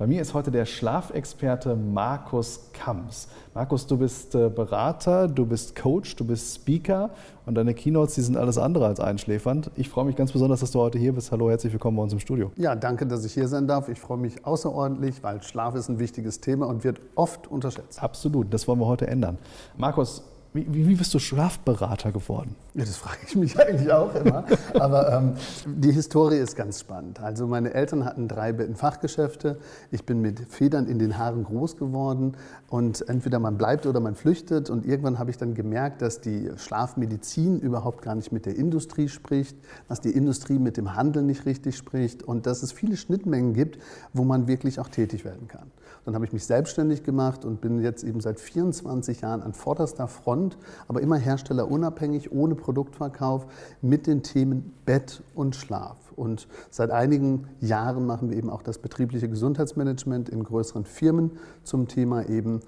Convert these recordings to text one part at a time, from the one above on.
Bei mir ist heute der Schlafexperte Markus Kamps. Markus, du bist äh, Berater, du bist Coach, du bist Speaker und deine Keynotes, die sind alles andere als einschläfernd. Ich freue mich ganz besonders, dass du heute hier bist. Hallo, herzlich willkommen bei uns im Studio. Ja, danke, dass ich hier sein darf. Ich freue mich außerordentlich, weil Schlaf ist ein wichtiges Thema und wird oft unterschätzt. Absolut, das wollen wir heute ändern. Markus, wie, wie, bist du Schlafberater geworden? Ja, das frage ich mich eigentlich auch immer. Aber ähm, die Historie ist ganz spannend. Also meine Eltern hatten drei Fachgeschäfte. Ich bin mit Federn in den Haaren groß geworden und entweder man bleibt oder man flüchtet. Und irgendwann habe ich dann gemerkt, dass die Schlafmedizin überhaupt gar nicht mit der Industrie spricht, dass die Industrie mit dem Handel nicht richtig spricht und dass es viele Schnittmengen gibt, wo man wirklich auch tätig werden kann. Dann habe ich mich selbstständig gemacht und bin jetzt eben seit 24 Jahren an vorderster Front, aber immer herstellerunabhängig, ohne Produktverkauf, mit den Themen Bett und Schlaf. Und seit einigen Jahren machen wir eben auch das betriebliche Gesundheitsmanagement in größeren Firmen zum Thema eben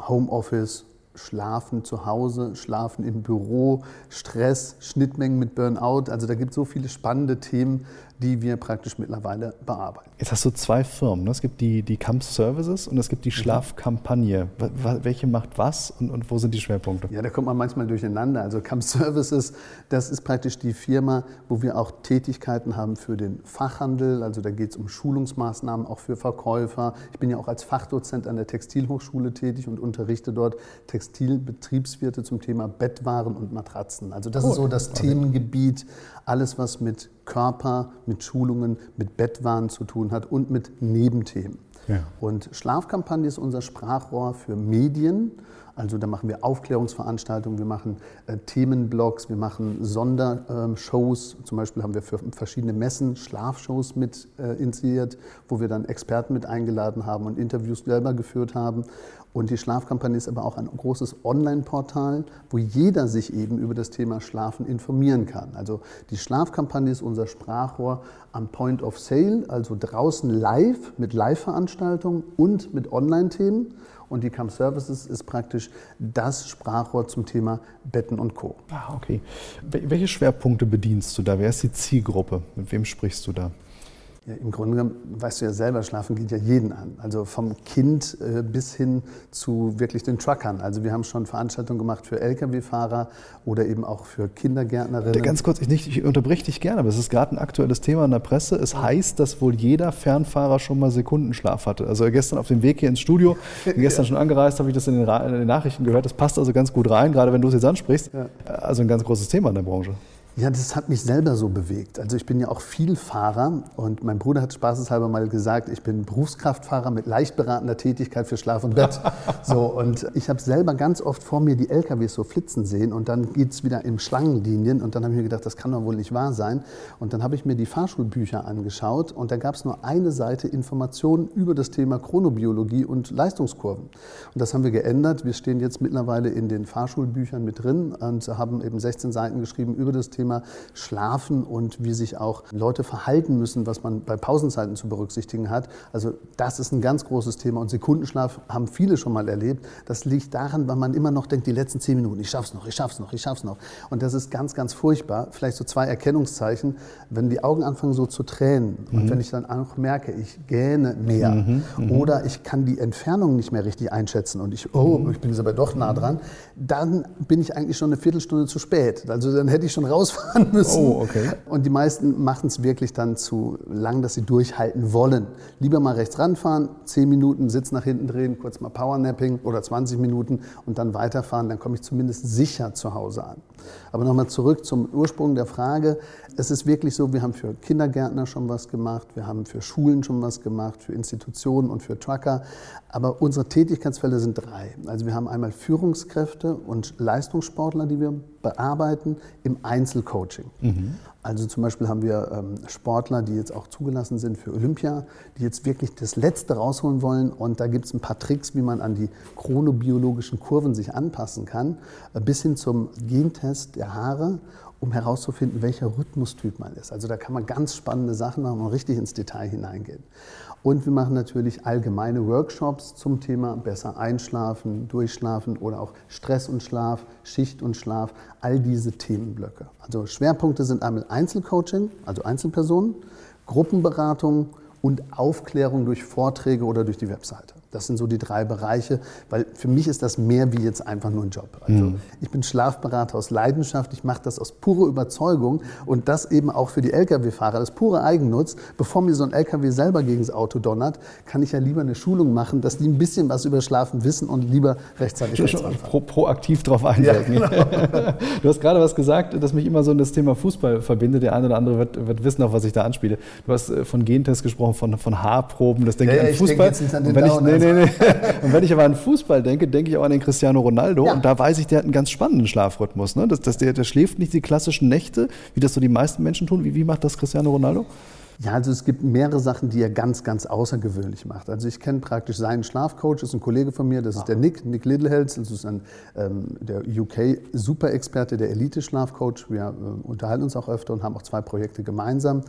Homeoffice, Schlafen zu Hause, Schlafen im Büro, Stress, Schnittmengen mit Burnout. Also da gibt es so viele spannende Themen, die wir praktisch mittlerweile bearbeiten. Jetzt hast du zwei Firmen. Ne? Es gibt die, die Camp Services und es gibt die mhm. Schlafkampagne. Welche macht was und, und wo sind die Schwerpunkte? Ja, da kommt man manchmal durcheinander. Also Camp Services, das ist praktisch die Firma, wo wir auch Tätigkeiten haben für den Fachhandel. Also da geht es um Schulungsmaßnahmen auch für Verkäufer. Ich bin ja auch als Fachdozent an der Textilhochschule tätig und unterrichte dort Textilbetriebswirte zum Thema Bettwaren und Matratzen. Also das oh, ist so das okay. Themengebiet, alles was mit Körper, mit Schulungen, mit Bettwaren zu tun hat und mit Nebenthemen. Ja. Und Schlafkampagne ist unser Sprachrohr für Medien. Also da machen wir Aufklärungsveranstaltungen, wir machen äh, Themenblogs, wir machen Sondershows. Zum Beispiel haben wir für verschiedene Messen Schlafshows mit äh, initiiert, wo wir dann Experten mit eingeladen haben und Interviews selber geführt haben. Und die Schlafkampagne ist aber auch ein großes Online-Portal, wo jeder sich eben über das Thema Schlafen informieren kann. Also die Schlafkampagne ist unser Sprachrohr am Point of Sale, also draußen live mit Live-Veranstaltungen und mit Online-Themen. Und die Camp Services ist praktisch das Sprachrohr zum Thema Betten und Co. Ah, okay. Welche Schwerpunkte bedienst du da? Wer ist die Zielgruppe? Mit wem sprichst du da? Ja, Im Grunde genommen, weißt du ja selber, schlafen geht ja jeden an. Also vom Kind äh, bis hin zu wirklich den Truckern. Also wir haben schon Veranstaltungen gemacht für Lkw-Fahrer oder eben auch für Kindergärtnerinnen. Ganz kurz, ich, nicht, ich unterbreche dich gerne, aber es ist gerade ein aktuelles Thema in der Presse. Es heißt, dass wohl jeder Fernfahrer schon mal Sekundenschlaf hatte. Also gestern auf dem Weg hier ins Studio, gestern schon angereist, habe ich das in den, in den, Nachrichten gehört. Das passt also ganz gut rein, gerade wenn du es jetzt ansprichst. Ja. Also ein ganz großes Thema in der Branche. Ja, das hat mich selber so bewegt. Also ich bin ja auch Vielfahrer und mein Bruder hat spaßeshalber mal gesagt, ich bin Berufskraftfahrer mit leicht beratender Tätigkeit für Schlaf und Bett. so, und ich habe selber ganz oft vor mir die LKWs so flitzen sehen und dann geht es wieder in Schlangenlinien und dann habe ich mir gedacht, das kann doch wohl nicht wahr sein. Und dann habe ich mir die Fahrschulbücher angeschaut und da gab es nur eine Seite Informationen über das Thema Chronobiologie und Leistungskurven. Und das haben wir geändert. Wir stehen jetzt mittlerweile in den Fahrschulbüchern mit drin und haben eben 16 Seiten geschrieben über das Thema Thema Schlafen und wie sich auch Leute verhalten müssen, was man bei Pausenzeiten zu berücksichtigen hat. Also das ist ein ganz großes Thema und Sekundenschlaf haben viele schon mal erlebt. Das liegt daran, weil man immer noch denkt, die letzten zehn Minuten, ich schaff's noch, ich schaff's noch, ich schaff's noch. Und das ist ganz, ganz furchtbar. Vielleicht so zwei Erkennungszeichen, wenn die Augen anfangen so zu tränen mhm. und wenn ich dann auch merke, ich gähne mehr mhm. Mhm. oder ich kann die Entfernung nicht mehr richtig einschätzen und ich, oh, mhm. ich bin jetzt aber doch nah dran, dann bin ich eigentlich schon eine Viertelstunde zu spät. Also dann hätte ich schon raus fahren müssen. Oh, okay. Und die meisten machen es wirklich dann zu lang, dass sie durchhalten wollen. Lieber mal rechts ranfahren, 10 Minuten Sitz nach hinten drehen, kurz mal Powernapping oder 20 Minuten und dann weiterfahren. Dann komme ich zumindest sicher zu Hause an. Aber nochmal zurück zum Ursprung der Frage. Es ist wirklich so, wir haben für Kindergärtner schon was gemacht, wir haben für Schulen schon was gemacht, für Institutionen und für Trucker. Aber unsere Tätigkeitsfelder sind drei. Also wir haben einmal Führungskräfte und Leistungssportler, die wir bearbeiten im Einzelkurs. Einzelcoaching. Mhm. Also zum Beispiel haben wir ähm, Sportler, die jetzt auch zugelassen sind für Olympia, die jetzt wirklich das Letzte rausholen wollen. Und da gibt es ein paar Tricks, wie man an die chronobiologischen Kurven sich anpassen kann, äh, bis hin zum Gentest der Haare um herauszufinden, welcher Rhythmustyp man ist. Also da kann man ganz spannende Sachen machen und richtig ins Detail hineingehen. Und wir machen natürlich allgemeine Workshops zum Thema besser einschlafen, durchschlafen oder auch Stress und Schlaf, Schicht und Schlaf, all diese Themenblöcke. Also Schwerpunkte sind einmal Einzelcoaching, also Einzelpersonen, Gruppenberatung und Aufklärung durch Vorträge oder durch die Webseite. Das sind so die drei Bereiche, weil für mich ist das mehr wie jetzt einfach nur ein Job. Also mhm. ich bin Schlafberater aus Leidenschaft, ich mache das aus purer Überzeugung und das eben auch für die Lkw-Fahrer, das pure Eigennutz. Bevor mir so ein Lkw selber gegen das Auto donnert, kann ich ja lieber eine Schulung machen, dass die ein bisschen was über Schlafen wissen und lieber rechtzeitig pro, proaktiv darauf einwirken. Ja, genau. du hast gerade was gesagt, das mich immer so in das Thema Fußball verbindet. Der eine oder andere wird, wird wissen, auf was ich da anspiele. Du hast äh, von Gentest gesprochen, von, von Haarproben, das denke ja, ich an Fußball. Ich denke jetzt nicht an den und wenn ich, nee, nee, nee. Und wenn ich aber an Fußball denke, denke ich auch an den Cristiano Ronaldo. Ja. Und da weiß ich, der hat einen ganz spannenden Schlafrhythmus. Ne? Das, das, der, der schläft nicht die klassischen Nächte, wie das so die meisten Menschen tun. Wie, wie macht das Cristiano Ronaldo? Ja, also es gibt mehrere Sachen, die er ganz, ganz außergewöhnlich macht. Also ich kenne praktisch seinen Schlafcoach, das ist ein Kollege von mir, das ist der Nick, Nick Littlehels, das ist ein, ähm, der UK-Super-Experte, der Elite-Schlafcoach. Wir äh, unterhalten uns auch öfter und haben auch zwei Projekte gemeinsam.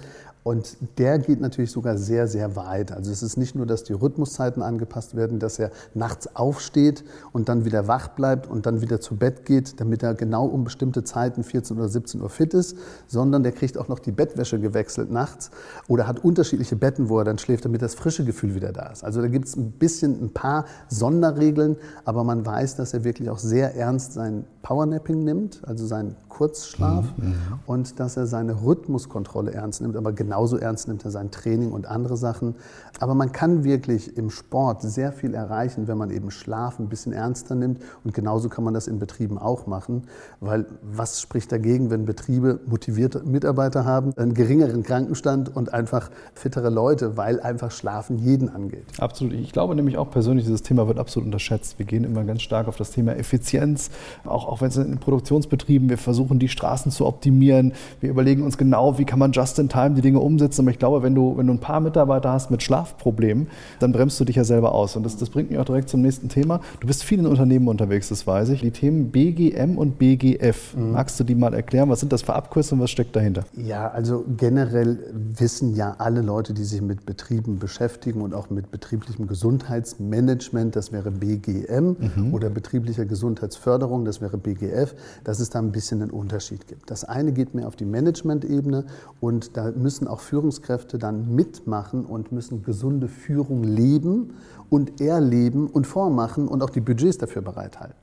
Und der geht natürlich sogar sehr, sehr weit. Also es ist nicht nur, dass die Rhythmuszeiten angepasst werden, dass er nachts aufsteht und dann wieder wach bleibt und dann wieder zu Bett geht, damit er genau um bestimmte Zeiten, 14 oder 17 Uhr fit ist, sondern der kriegt auch noch die Bettwäsche gewechselt nachts oder hat unterschiedliche Betten, wo er dann schläft, damit das frische Gefühl wieder da ist. Also da gibt es ein bisschen ein paar Sonderregeln, aber man weiß, dass er wirklich auch sehr ernst sein Powernapping nimmt, also seinen Kurzschlaf mhm, mhm. und dass er seine Rhythmuskontrolle ernst nimmt, aber genauso ernst nimmt er sein Training und andere Sachen. Aber man kann wirklich im Sport sehr viel erreichen, wenn man eben Schlaf ein bisschen ernster nimmt und genauso kann man das in Betrieben auch machen, weil was spricht dagegen, wenn Betriebe motivierte Mitarbeiter haben, einen geringeren Krankenstand und einfach fittere Leute, weil einfach Schlafen jeden angeht. Absolut. Ich glaube nämlich auch persönlich, dieses Thema wird absolut unterschätzt. Wir gehen immer ganz stark auf das Thema Effizienz, auch, auch wenn es in Produktionsbetrieben, wir versuchen die Straßen zu optimieren. Wir überlegen uns genau, wie kann man just in time die Dinge umsetzen. Aber ich glaube, wenn du, wenn du ein paar Mitarbeiter hast mit Schlafproblemen, dann bremst du dich ja selber aus. Und das, das bringt mich auch direkt zum nächsten Thema. Du bist viel in Unternehmen unterwegs, das weiß ich. Die Themen BGM und BGF. Mhm. Magst du die mal erklären? Was sind das für Abkürzungen? Was steckt dahinter? Ja, also generell wissen ja alle Leute, die sich mit Betrieben beschäftigen und auch mit betrieblichem Gesundheitsmanagement, das wäre BGM, mhm. oder betrieblicher Gesundheitsförderung, das wäre BGF, dass es da ein bisschen einen Unterschied gibt. Das eine geht mehr auf die Management-Ebene und da müssen auch Führungskräfte dann mitmachen und müssen gesunde Führung leben und erleben und vormachen und auch die Budgets dafür bereithalten.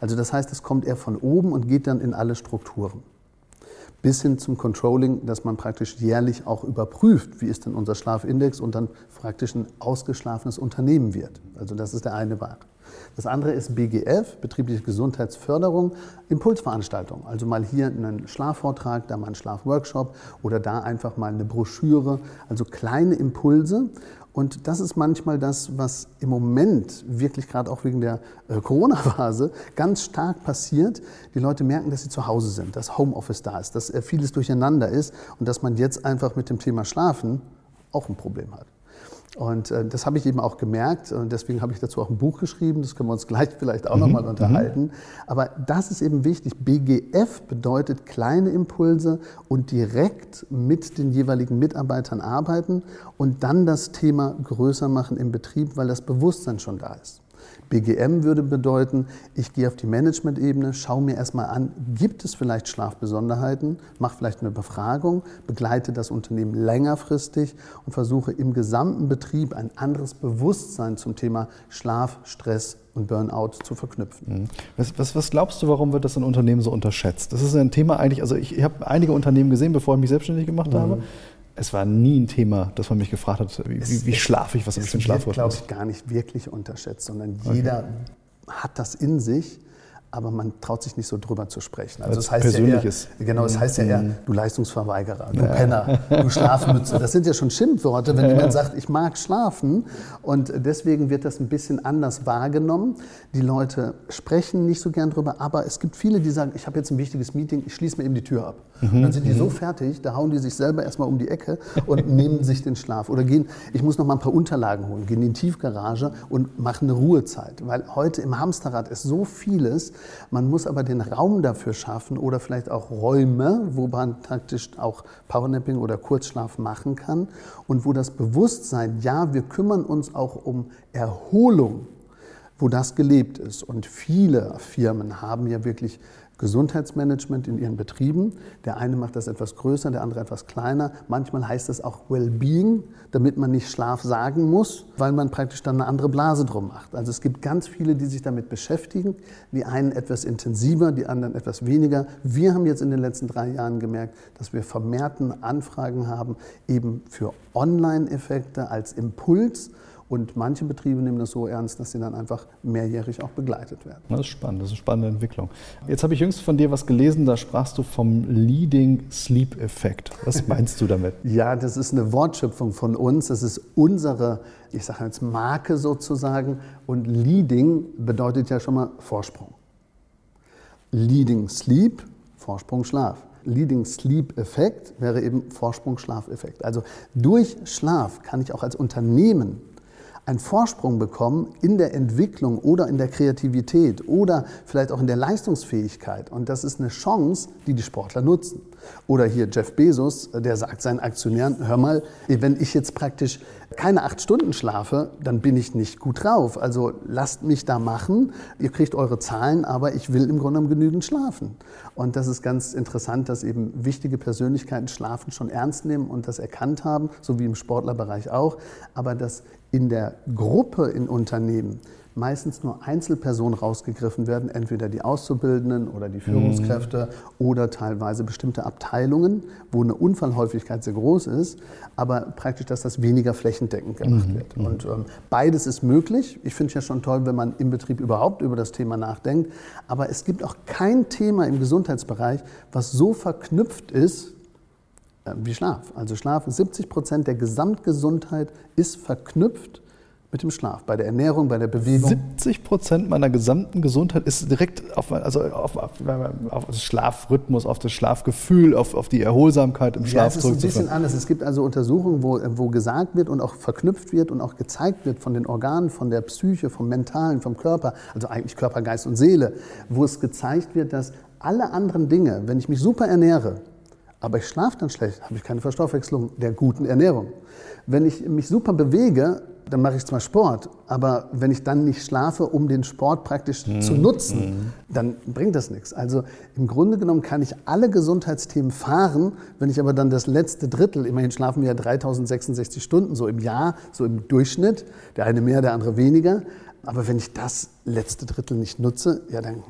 Also das heißt, es kommt eher von oben und geht dann in alle Strukturen. Bis hin zum Controlling, dass man praktisch jährlich auch überprüft, wie ist denn unser Schlafindex und dann praktisch ein ausgeschlafenes Unternehmen wird. Also das ist der eine Part. Das andere ist BGF, betriebliche Gesundheitsförderung, Impulsveranstaltung. Also mal hier einen Schlafvortrag, da mal einen Schlafworkshop oder da einfach mal eine Broschüre. Also kleine Impulse. Und das ist manchmal das, was im Moment wirklich gerade auch wegen der äh, Corona-Phase ganz stark passiert. Die Leute merken, dass sie zu Hause sind, dass Homeoffice da ist, dass vieles durcheinander ist und dass man jetzt einfach mit dem Thema Schlafen auch ein Problem hat. Und äh, das habe ich eben auch gemerkt und deswegen habe ich dazu auch ein Buch geschrieben. Das können wir uns gleich vielleicht auch mhm. nochmal unterhalten. Mhm. Aber das ist eben wichtig. BGF bedeutet kleine Impulse und direkt mit den jeweiligen Mitarbeitern arbeiten und dann das Thema größer machen im Betrieb, weil das Bewusstsein schon da ist. BGM würde bedeuten, ich gehe auf die Management-Ebene, schaue mir erstmal an, gibt es vielleicht Schlafbesonderheiten, mache vielleicht eine Befragung, begleite das Unternehmen längerfristig und versuche im gesamten Betrieb ein anderes Bewusstsein zum Thema Schlaf, Stress und Burnout zu verknüpfen. Mhm. Was, was, was, glaubst du, warum wird das in Unternehmen so unterschätzt? Das ist ein Thema eigentlich, also ich, ich habe einige Unternehmen gesehen, bevor ich mich selbstständig gemacht mhm. habe es war nie ein Thema, dass man mich gefragt hat, wie, wie, wie schlafe ich, was ist ein Schlafrhythmus? glaube ich, gar nicht wirklich unterschätzt, sondern jeder okay. hat das in sich. Aber man traut sich nicht so drüber zu sprechen. Also es heißt persönlich ja eher. Genau, es heißt ja eher, du Leistungsverweigerer, du Penner, du Schlafmütze. Das sind ja schon Schimpfworte, wenn jemand sagt, ich mag schlafen. Und deswegen wird das ein bisschen anders wahrgenommen. Die Leute sprechen nicht so gern drüber, aber es gibt viele, die sagen, ich habe jetzt ein wichtiges Meeting, ich schließe mir eben die Tür ab. Und dann sind die so fertig, da hauen die sich selber erstmal um die Ecke und nehmen sich den Schlaf. Oder gehen, ich muss noch mal ein paar Unterlagen holen, gehen in die Tiefgarage und machen eine Ruhezeit. Weil heute im Hamsterrad ist so vieles, man muss aber den Raum dafür schaffen oder vielleicht auch Räume, wo man praktisch auch Powernapping oder Kurzschlaf machen kann und wo das Bewusstsein, ja, wir kümmern uns auch um Erholung, wo das gelebt ist. Und viele Firmen haben ja wirklich Gesundheitsmanagement in ihren Betrieben. Der eine macht das etwas größer, der andere etwas kleiner. Manchmal heißt es auch Wellbeing, damit man nicht Schlaf sagen muss, weil man praktisch dann eine andere Blase drum macht. Also es gibt ganz viele, die sich damit beschäftigen. Die einen etwas intensiver, die anderen etwas weniger. Wir haben jetzt in den letzten drei Jahren gemerkt, dass wir vermehrten Anfragen haben, eben für Online-Effekte als Impuls. Und manche Betriebe nehmen das so ernst, dass sie dann einfach mehrjährig auch begleitet werden. Das ist spannend, das ist eine spannende Entwicklung. Jetzt habe ich jüngst von dir was gelesen, da sprachst du vom Leading Sleep Effekt. Was meinst du damit? Ja, das ist eine Wortschöpfung von uns. Das ist unsere, ich sage jetzt Marke sozusagen. Und Leading bedeutet ja schon mal Vorsprung. Leading Sleep, Vorsprung Schlaf. Leading Sleep Effekt wäre eben Vorsprung Schlafeffekt. Also durch Schlaf kann ich auch als Unternehmen einen Vorsprung bekommen in der Entwicklung oder in der Kreativität oder vielleicht auch in der Leistungsfähigkeit. Und das ist eine Chance, die die Sportler nutzen. Oder hier Jeff Bezos, der sagt seinen Aktionären, hör mal, wenn ich jetzt praktisch keine acht Stunden schlafe, dann bin ich nicht gut drauf. Also lasst mich da machen. Ihr kriegt eure Zahlen, aber ich will im Grunde genommen genügend schlafen. Und das ist ganz interessant, dass eben wichtige Persönlichkeiten Schlafen schon ernst nehmen und das erkannt haben, so wie im Sportlerbereich auch. Aber dass in der Gruppe in Unternehmen meistens nur Einzelpersonen rausgegriffen werden, entweder die Auszubildenden oder die Führungskräfte mhm. oder teilweise bestimmte Abteilungen, wo eine Unfallhäufigkeit sehr groß ist, aber praktisch, dass das weniger flächendeckend gemacht mhm. wird. Und ähm, beides ist möglich. Ich finde es ja schon toll, wenn man im Betrieb überhaupt über das Thema nachdenkt, aber es gibt auch kein Thema im Gesundheitsbereich, was so verknüpft ist, äh, wie Schlaf. Also Schlaf, 70 Prozent der Gesamtgesundheit ist verknüpft mit dem Schlaf, bei der Ernährung, bei der Bewegung. 70 Prozent meiner gesamten Gesundheit ist direkt auf, also auf, auf, auf den Schlafrhythmus, auf das Schlafgefühl, auf, auf die Erholsamkeit im Schlaf ja, es ist ein bisschen anders. Es gibt also Untersuchungen, wo, wo gesagt wird und auch verknüpft wird und auch gezeigt wird von den Organen, von der Psyche, vom Mentalen, vom Körper, also eigentlich Körper, Geist und Seele, wo es gezeigt wird, dass alle anderen Dinge, wenn ich mich super ernähre, aber ich schlafe dann schlecht, habe ich keine Verstoffwechslung der guten Ernährung. Wenn ich mich super bewege, dann mache ich zwar Sport, aber wenn ich dann nicht schlafe, um den Sport praktisch mhm. zu nutzen, mhm. dann bringt das nichts. Also im Grunde genommen kann ich alle Gesundheitsthemen fahren, wenn ich aber dann das letzte Drittel, immerhin schlafen wir ja 3066 Stunden so im Jahr, so im Durchschnitt, der eine mehr, der andere weniger, aber wenn ich das letzte Drittel nicht nutze, ja dann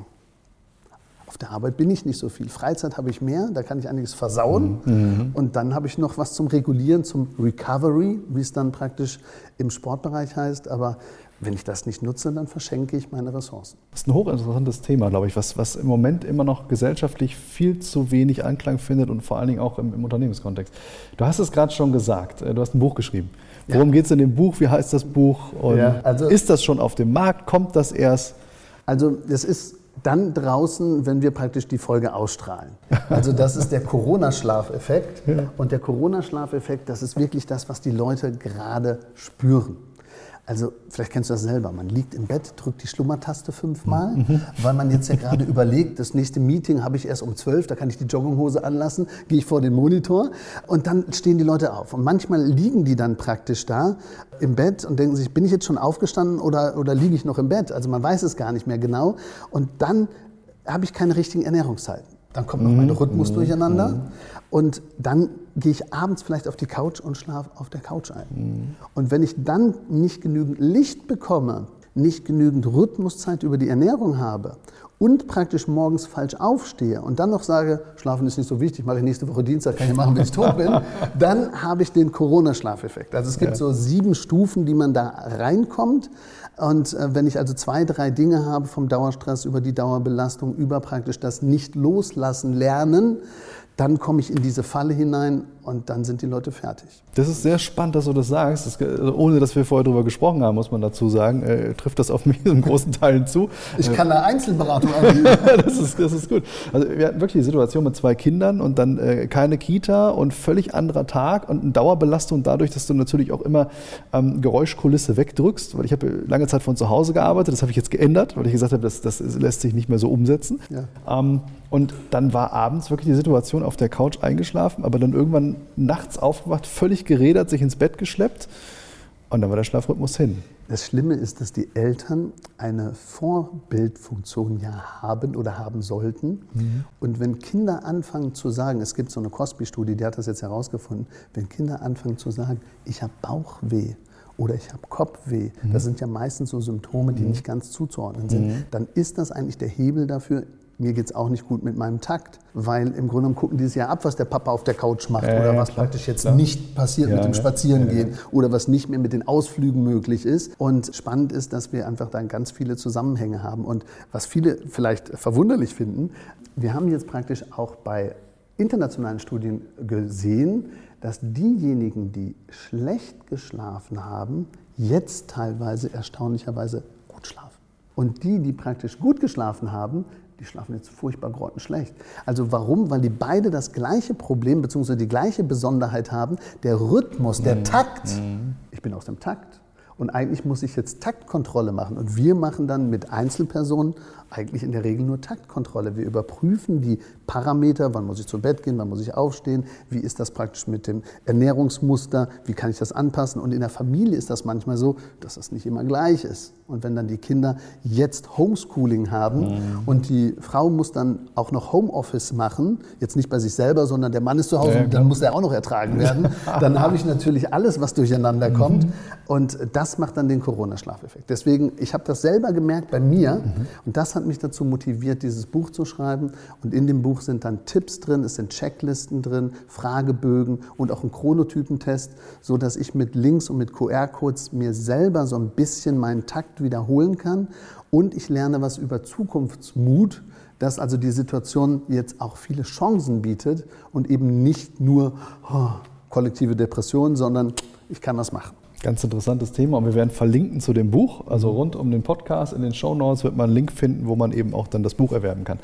auf der Arbeit bin ich nicht so viel. Freizeit habe ich mehr, da kann ich einiges versauen. Mhm. Und dann habe ich noch was zum Regulieren, zum Recovery, wie es dann praktisch im Sportbereich heißt. Aber wenn ich das nicht nutze, dann verschenke ich meine Ressourcen. Das ist ein hochinteressantes Thema, glaube ich, was, was im Moment immer noch gesellschaftlich viel zu wenig Anklang findet und vor allen Dingen auch im, im Unternehmenskontext. Du hast es gerade schon gesagt, äh, du hast ein Buch geschrieben. Worum ja. geht es in dem Buch? Wie heißt das Buch? Und ja, also, ist das schon auf dem Markt? Kommt das erst? Also das ist dann draußen, wenn wir praktisch die Folge ausstrahlen. Also das ist der Corona-Schlafeffekt. Ja. Und der Corona-Schlafeffekt, das ist wirklich das, was die Leute gerade spüren. Also vielleicht kennst du das selber. Man liegt im Bett, drückt die Schlummertaste fünfmal, mhm. weil man jetzt ja gerade überlegt, das nächste Meeting habe ich erst um zwölf, da kann ich die Jogginghose anlassen, gehe ich vor den Monitor und dann stehen die Leute auf. Und manchmal liegen die dann praktisch da im Bett und denken sich, bin ich jetzt schon aufgestanden oder, oder liege ich noch im Bett? Also man weiß es gar nicht mehr genau. Und dann habe ich keine richtigen Ernährungszeiten. Dann kommt noch mein mhm. Rhythmus mhm. durcheinander. Mhm. Und dann gehe ich abends vielleicht auf die Couch und schlafe auf der Couch ein. Und wenn ich dann nicht genügend Licht bekomme, nicht genügend Rhythmuszeit über die Ernährung habe und praktisch morgens falsch aufstehe und dann noch sage, Schlafen ist nicht so wichtig, mache ich nächste Woche Dienstag, kann ich machen, wenn ich tot bin, dann habe ich den Corona-Schlafeffekt. Also es gibt ja. so sieben Stufen, die man da reinkommt. Und äh, wenn ich also zwei, drei Dinge habe, vom Dauerstress über die Dauerbelastung, über praktisch das Nicht-Loslassen lernen, dann komme ich in diese Falle hinein und dann sind die Leute fertig. Das ist sehr spannend, dass du das sagst. Das, also ohne dass wir vorher darüber gesprochen haben, muss man dazu sagen, äh, trifft das auf mich in großen Teilen zu. Ich kann eine Einzelberatung anbieten. das, ist, das ist gut. Also wir hatten wirklich die Situation mit zwei Kindern und dann äh, keine Kita und völlig anderer Tag und eine Dauerbelastung dadurch, dass du natürlich auch immer ähm, Geräuschkulisse wegdrückst, weil ich habe lange Zeit von zu Hause gearbeitet. Das habe ich jetzt geändert, weil ich gesagt habe, das, das lässt sich nicht mehr so umsetzen. Ja. Ähm, und dann war abends wirklich die Situation auf der Couch eingeschlafen, aber dann irgendwann nachts aufgewacht, völlig gerädert, sich ins Bett geschleppt und dann war der Schlafrhythmus hin. Das Schlimme ist, dass die Eltern eine Vorbildfunktion ja haben oder haben sollten. Mhm. Und wenn Kinder anfangen zu sagen, es gibt so eine Cosby-Studie, die hat das jetzt herausgefunden, wenn Kinder anfangen zu sagen, ich habe Bauchweh, oder ich habe Kopfweh. Mhm. Das sind ja meistens so Symptome, die mhm. nicht ganz zuzuordnen sind. Mhm. Dann ist das eigentlich der Hebel dafür, mir geht es auch nicht gut mit meinem Takt, weil im Grunde genommen gucken die es ja ab, was der Papa auf der Couch macht ja, oder ja, was klar, praktisch jetzt klar. nicht passiert ja, mit dem Spazierengehen oder was nicht mehr mit den Ausflügen möglich ist. Und spannend ist, dass wir einfach dann ganz viele Zusammenhänge haben. Und was viele vielleicht verwunderlich finden, wir haben jetzt praktisch auch bei internationalen Studien gesehen, dass diejenigen, die schlecht geschlafen haben, jetzt teilweise erstaunlicherweise gut schlafen. Und die, die praktisch gut geschlafen haben, die schlafen jetzt furchtbar grottenschlecht. Also warum? Weil die beide das gleiche Problem bzw. die gleiche Besonderheit haben, der Rhythmus, der mhm. Takt. Mhm. Ich bin aus dem Takt. Und eigentlich muss ich jetzt Taktkontrolle machen. Und wir machen dann mit Einzelpersonen eigentlich in der Regel nur Taktkontrolle. Wir überprüfen die Parameter, wann muss ich zu Bett gehen, wann muss ich aufstehen, wie ist das praktisch mit dem Ernährungsmuster, wie kann ich das anpassen. Und in der Familie ist das manchmal so, dass das nicht immer gleich ist. Und wenn dann die Kinder jetzt Homeschooling haben mhm. und die Frau muss dann auch noch Homeoffice machen, jetzt nicht bei sich selber, sondern der Mann ist zu Hause, ja, dann muss er auch noch ertragen werden, dann habe ich natürlich alles, was durcheinander kommt. Mhm. Und das macht dann den Corona-Schlafeffekt. Deswegen, ich habe das selber gemerkt bei mir mhm. und das hat mich dazu motiviert, dieses Buch zu schreiben. Und in dem Buch sind dann Tipps drin, es sind Checklisten drin, Fragebögen und auch ein Chronotypentest, sodass ich mit Links und mit QR-Codes mir selber so ein bisschen meinen Takt wiederholen kann. Und ich lerne was über Zukunftsmut, dass also die Situation jetzt auch viele Chancen bietet und eben nicht nur oh, kollektive Depression, sondern ich kann was machen. Ganz interessantes Thema und wir werden verlinken zu dem Buch. Also rund um den Podcast in den Show Notes wird man einen Link finden, wo man eben auch dann das Buch erwerben kann.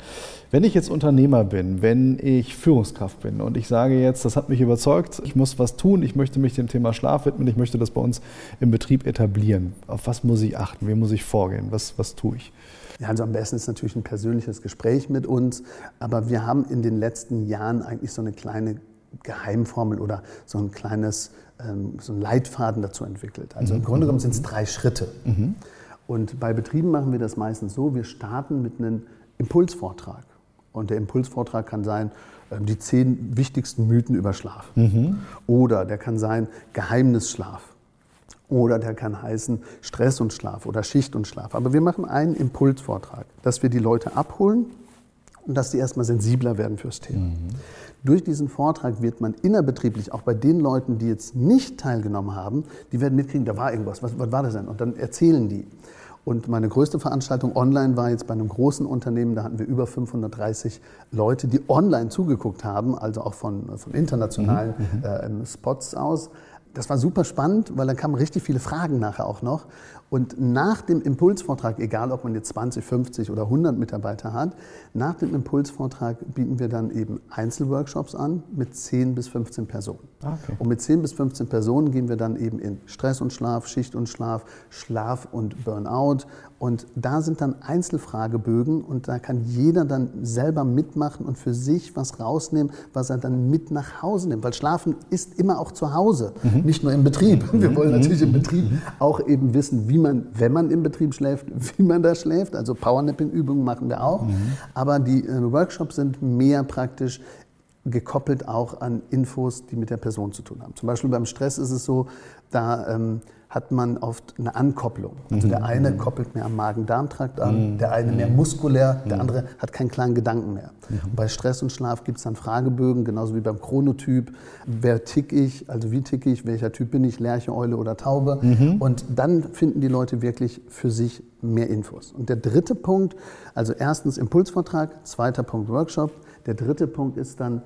Wenn ich jetzt Unternehmer bin, wenn ich Führungskraft bin und ich sage jetzt, das hat mich überzeugt, ich muss was tun, ich möchte mich dem Thema Schlaf widmen, ich möchte das bei uns im Betrieb etablieren. Auf was muss ich achten? Wie muss ich vorgehen? Was, was tue ich? Ja, also am besten ist natürlich ein persönliches Gespräch mit uns, aber wir haben in den letzten Jahren eigentlich so eine kleine Geheimformel oder so ein kleines ähm, so einen Leitfaden dazu entwickelt. Also mhm. im Grunde genommen sind es drei Schritte. Mhm. Und bei Betrieben machen wir das meistens so, wir starten mit einem Impulsvortrag. Und der Impulsvortrag kann sein, ähm, die zehn wichtigsten Mythen über Schlaf. Mhm. Oder der kann sein, Geheimnisschlaf. Oder der kann heißen Stress und Schlaf oder Schicht und Schlaf. Aber wir machen einen Impulsvortrag, dass wir die Leute abholen und dass sie erstmal sensibler werden fürs Thema. Mhm. Durch diesen Vortrag wird man innerbetrieblich, auch bei den Leuten, die jetzt nicht teilgenommen haben, die werden mitkriegen, da war irgendwas, was, was war das denn? Und dann erzählen die. Und meine größte Veranstaltung online war jetzt bei einem großen Unternehmen, da hatten wir über 530 Leute, die online zugeguckt haben, also auch von, von internationalen mhm, mhm. äh, Spots aus. Das war super spannend, weil dann kamen richtig viele Fragen nachher auch noch. Und nach dem Impulsvortrag, egal ob man jetzt 20, 50 oder 100 Mitarbeiter hat, nach dem Impulsvortrag bieten wir dann eben Einzelworkshops an mit 10 bis 15 Personen. Ah, okay. Und mit 10 bis 15 Personen gehen wir dann eben in Stress und Schlaf, Schicht und Schlaf, Schlaf und Burnout. Und da sind dann Einzelfragebögen und da kann jeder dann selber mitmachen und für sich was rausnehmen, was er dann mit nach Hause nimmt. Weil Schlafen ist immer auch zu Hause, mhm. nicht nur im Betrieb. Wir mhm. wollen natürlich im Betrieb mhm. auch eben wissen, wie man, wenn man im Betrieb schläft, wie man da schläft. Also Powernapping-Übungen machen wir auch. Mhm. Aber die äh, Workshops sind mehr praktisch gekoppelt auch an Infos, die mit der Person zu tun haben. Zum Beispiel beim Stress ist es so, da ähm, hat man oft eine Ankopplung. Also der eine koppelt mehr am Magen-Darm-Trakt an, der eine mehr muskulär, der andere hat keinen klaren Gedanken mehr. Und bei Stress und Schlaf gibt es dann Fragebögen, genauso wie beim Chronotyp. Wer tick ich, also wie tick ich, welcher Typ bin ich, Lerche, Eule oder Taube. Und dann finden die Leute wirklich für sich mehr Infos. Und der dritte Punkt, also erstens Impulsvortrag, zweiter Punkt Workshop, der dritte Punkt ist dann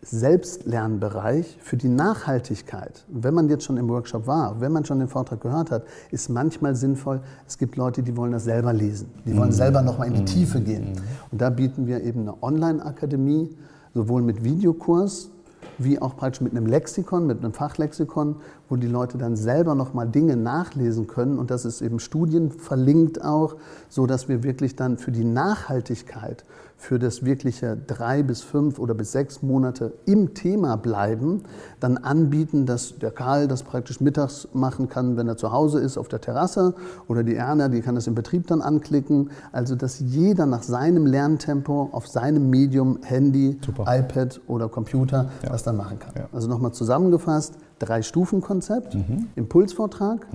Selbstlernbereich für die Nachhaltigkeit. Wenn man jetzt schon im Workshop war, wenn man schon den Vortrag gehört hat, ist manchmal sinnvoll, es gibt Leute, die wollen das selber lesen, die wollen selber nochmal in die Tiefe gehen. Und da bieten wir eben eine Online-Akademie, sowohl mit Videokurs, wie auch praktisch mit einem Lexikon, mit einem Fachlexikon, wo die Leute dann selber nochmal Dinge nachlesen können. Und das ist eben Studien verlinkt auch, so dass wir wirklich dann für die Nachhaltigkeit, für das wirkliche drei bis fünf oder bis sechs Monate im Thema bleiben, dann anbieten, dass der Karl das praktisch mittags machen kann, wenn er zu Hause ist, auf der Terrasse oder die Erna, die kann das im Betrieb dann anklicken. Also, dass jeder nach seinem Lerntempo auf seinem Medium, Handy, Super. iPad oder Computer Ja. das dann machen kann. Ja. Also nochmal zusammengefasst, Drei-Stufen-Konzept, Impulsvortrag,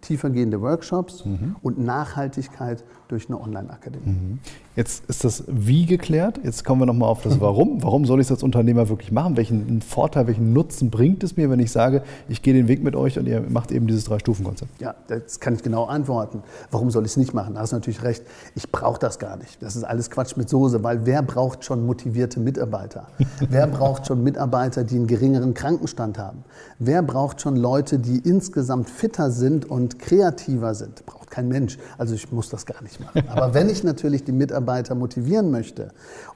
tiefergehende Workshops und Nachhaltigkeit durch eine Online-Akademie. Jetzt ist das Wie geklärt. Jetzt kommen wir nochmal auf das Warum. Warum soll ich es als Unternehmer wirklich machen? Welchen Vorteil, welchen Nutzen bringt es mir, wenn ich sage, ich gehe den Weg mit euch und ihr macht eben dieses Drei-Stufen-Konzept? Ja, das kann ich genau antworten. Warum soll ich es nicht machen? Da hast du natürlich recht. Ich brauche das gar nicht. Das ist alles Quatsch mit Soße, weil wer braucht schon motivierte Mitarbeiter? wer braucht schon Mitarbeiter, die einen geringeren Krankenstand haben? Wer braucht schon Leute, die insgesamt fitter sind und kreativer sind? Braucht kein Mensch. Also ich muss das gar nicht machen. Aber wenn ich natürlich die Mitarbeiter motivieren möchte,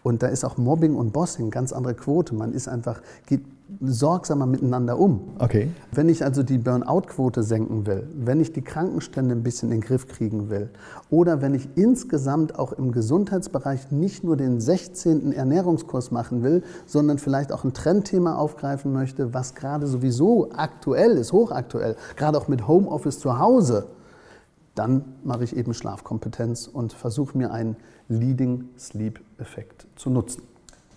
und da ist auch Mobbing und Bossing ganz andere Quote, man ist einfach, geht sorgsamer miteinander um. Okay. Wenn ich also die Burnout-Quote senken will, wenn ich die Krankenstände ein bisschen in den Griff kriegen will oder wenn ich insgesamt auch im Gesundheitsbereich nicht nur den 16. Ernährungskurs machen will, sondern vielleicht auch ein Trendthema aufgreifen möchte, was gerade sowieso aktuell ist, hochaktuell, gerade auch mit Homeoffice zu Hause, dann mache ich eben Schlafkompetenz und versuche mir einen Leading Sleep Effekt zu nutzen.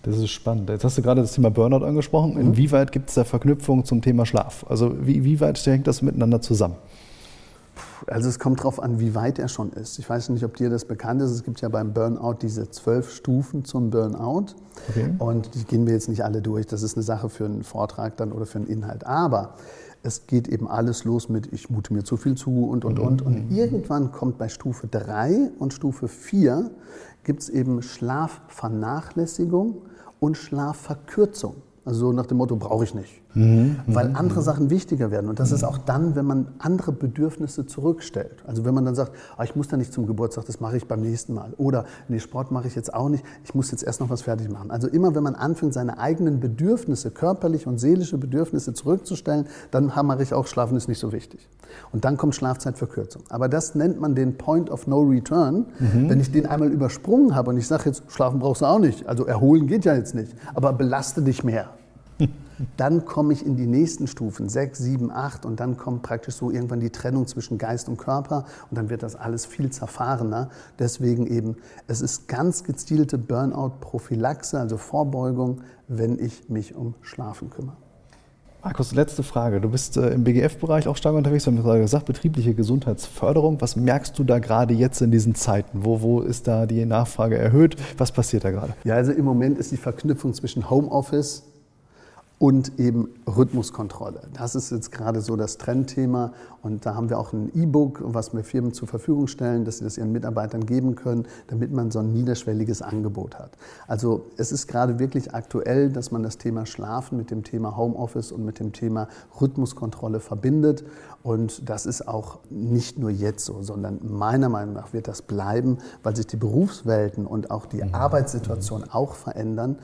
Das ist spannend. Jetzt hast du gerade das Thema Burnout angesprochen. Inwieweit gibt es da Verknüpfung zum Thema Schlaf? Also wie, wie weit hängt das miteinander zusammen? Also es kommt darauf an, wie weit er schon ist. Ich weiß nicht, ob dir das bekannt ist. Es gibt ja beim Burnout diese zwölf Stufen zum Burnout. Okay. Und die gehen wir jetzt nicht alle durch. Das ist eine Sache für einen Vortrag dann oder für einen Inhalt. Aber es geht eben alles los mit, ich mute mir zu viel zu und, und, und. Und irgendwann kommt bei Stufe 3 und Stufe 4 gibt es eben Schlafvernachlässigung und Schlafverkürzung. Also so nach dem Motto, brauche ich nicht. Weil andere Sachen wichtiger werden. Und das ist auch dann, wenn man andere Bedürfnisse zurückstellt. Also wenn man dann sagt, ah, ich muss da nicht zum Geburtstag, das mache ich beim nächsten Mal. Oder nee, Sport mache ich jetzt auch nicht, ich muss jetzt erst noch was fertig machen. Also immer, wenn man anfängt, seine eigenen Bedürfnisse, körperliche und seelische Bedürfnisse zurückzustellen, dann mache ich auch, Schlafen ist nicht so wichtig. Und dann kommt Schlafzeitverkürzung. Aber das nennt man den Point of No Return. Wenn ich den einmal übersprungen habe und ich sage jetzt, schlafen brauchst du auch nicht, also erholen geht ja jetzt nicht, aber belaste dich mehr. Dann komme ich in die nächsten Stufen, sechs, sieben, acht, und dann kommt praktisch so irgendwann die Trennung zwischen Geist und Körper und dann wird das alles viel zerfahrener. Deswegen eben, es ist ganz gezielte Burnout-Prophylaxe, also Vorbeugung, wenn ich mich um Schlafen kümmere. Markus, letzte Frage. Du bist äh, im BGF-Bereich auch stark unterwegs. Wir haben gerade gesagt, betriebliche Gesundheitsförderung. Was merkst du da gerade jetzt in diesen Zeiten? Wo, wo ist da die Nachfrage erhöht? Was passiert da gerade? Ja, also im Moment ist die Verknüpfung zwischen Homeoffice und eben Rhythmuskontrolle. Das ist jetzt gerade so das Trendthema und da haben wir auch ein E-Book, was wir Firmen zur Verfügung stellen, dass sie das ihren Mitarbeitern geben können, damit man so ein niederschwelliges Angebot hat. Also es ist gerade wirklich aktuell, dass man das Thema Schlafen mit dem Thema Homeoffice und mit dem Thema Rhythmuskontrolle verbindet und das ist auch nicht nur jetzt so, sondern meiner Meinung nach wird das bleiben, weil sich die Berufswelten und auch die Arbeitssituation auch verändern.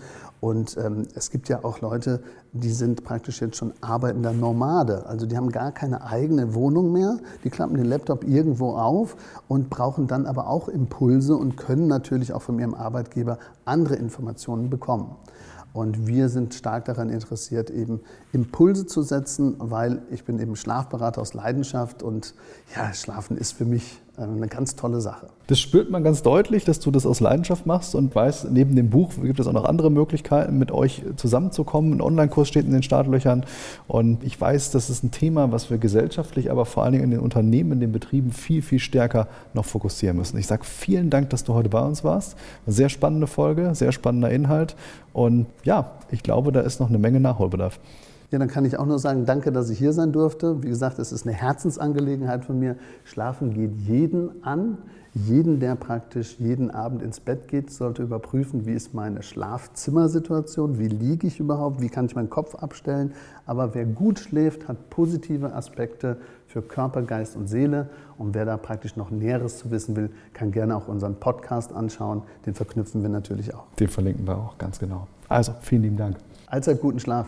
Und ähm, es gibt ja auch Leute, die sind praktisch jetzt schon arbeitender Nomade. Also die haben gar keine eigene Wohnung mehr. Die klappen den Laptop irgendwo auf und brauchen dann aber auch Impulse und können natürlich auch von ihrem Arbeitgeber andere Informationen bekommen. Und wir sind stark daran interessiert, eben Impulse zu setzen, weil ich bin eben Schlafberater aus Leidenschaft und ja, Schlafen ist für mich eine ganz tolle Sache. Das spürt man ganz deutlich, dass du das aus Leidenschaft machst und weißt, neben dem Buch gibt es auch noch andere Möglichkeiten, mit euch zusammenzukommen. Ein Online-Kurs steht in den Startlöchern und ich weiß, das ist ein Thema, was wir gesellschaftlich, aber vor allen Dingen in den Unternehmen, in den Betrieben viel, viel stärker noch fokussieren müssen. Ich sage vielen Dank, dass du heute bei uns warst. Eine sehr spannende Folge, sehr spannender Inhalt und ja, ich glaube, da ist noch eine Menge Nachholbedarf. Ja, dann kann ich auch nur sagen, danke, dass ich hier sein durfte. Wie gesagt, es ist eine Herzensangelegenheit von mir. Schlafen geht jeden an. Jeden, der praktisch jeden Abend ins Bett geht, sollte überprüfen, wie ist meine Schlafzimmersituation, wie liege ich überhaupt, wie kann ich meinen Kopf abstellen. Aber wer gut schläft, hat positive Aspekte für Körper, Geist und Seele. Und wer da praktisch noch Näheres zu wissen will, kann gerne auch unseren Podcast anschauen. Den verknüpfen wir natürlich auch. Den verlinken wir auch, ganz genau. Also, vielen lieben Dank. Allzeit guten Schlaf.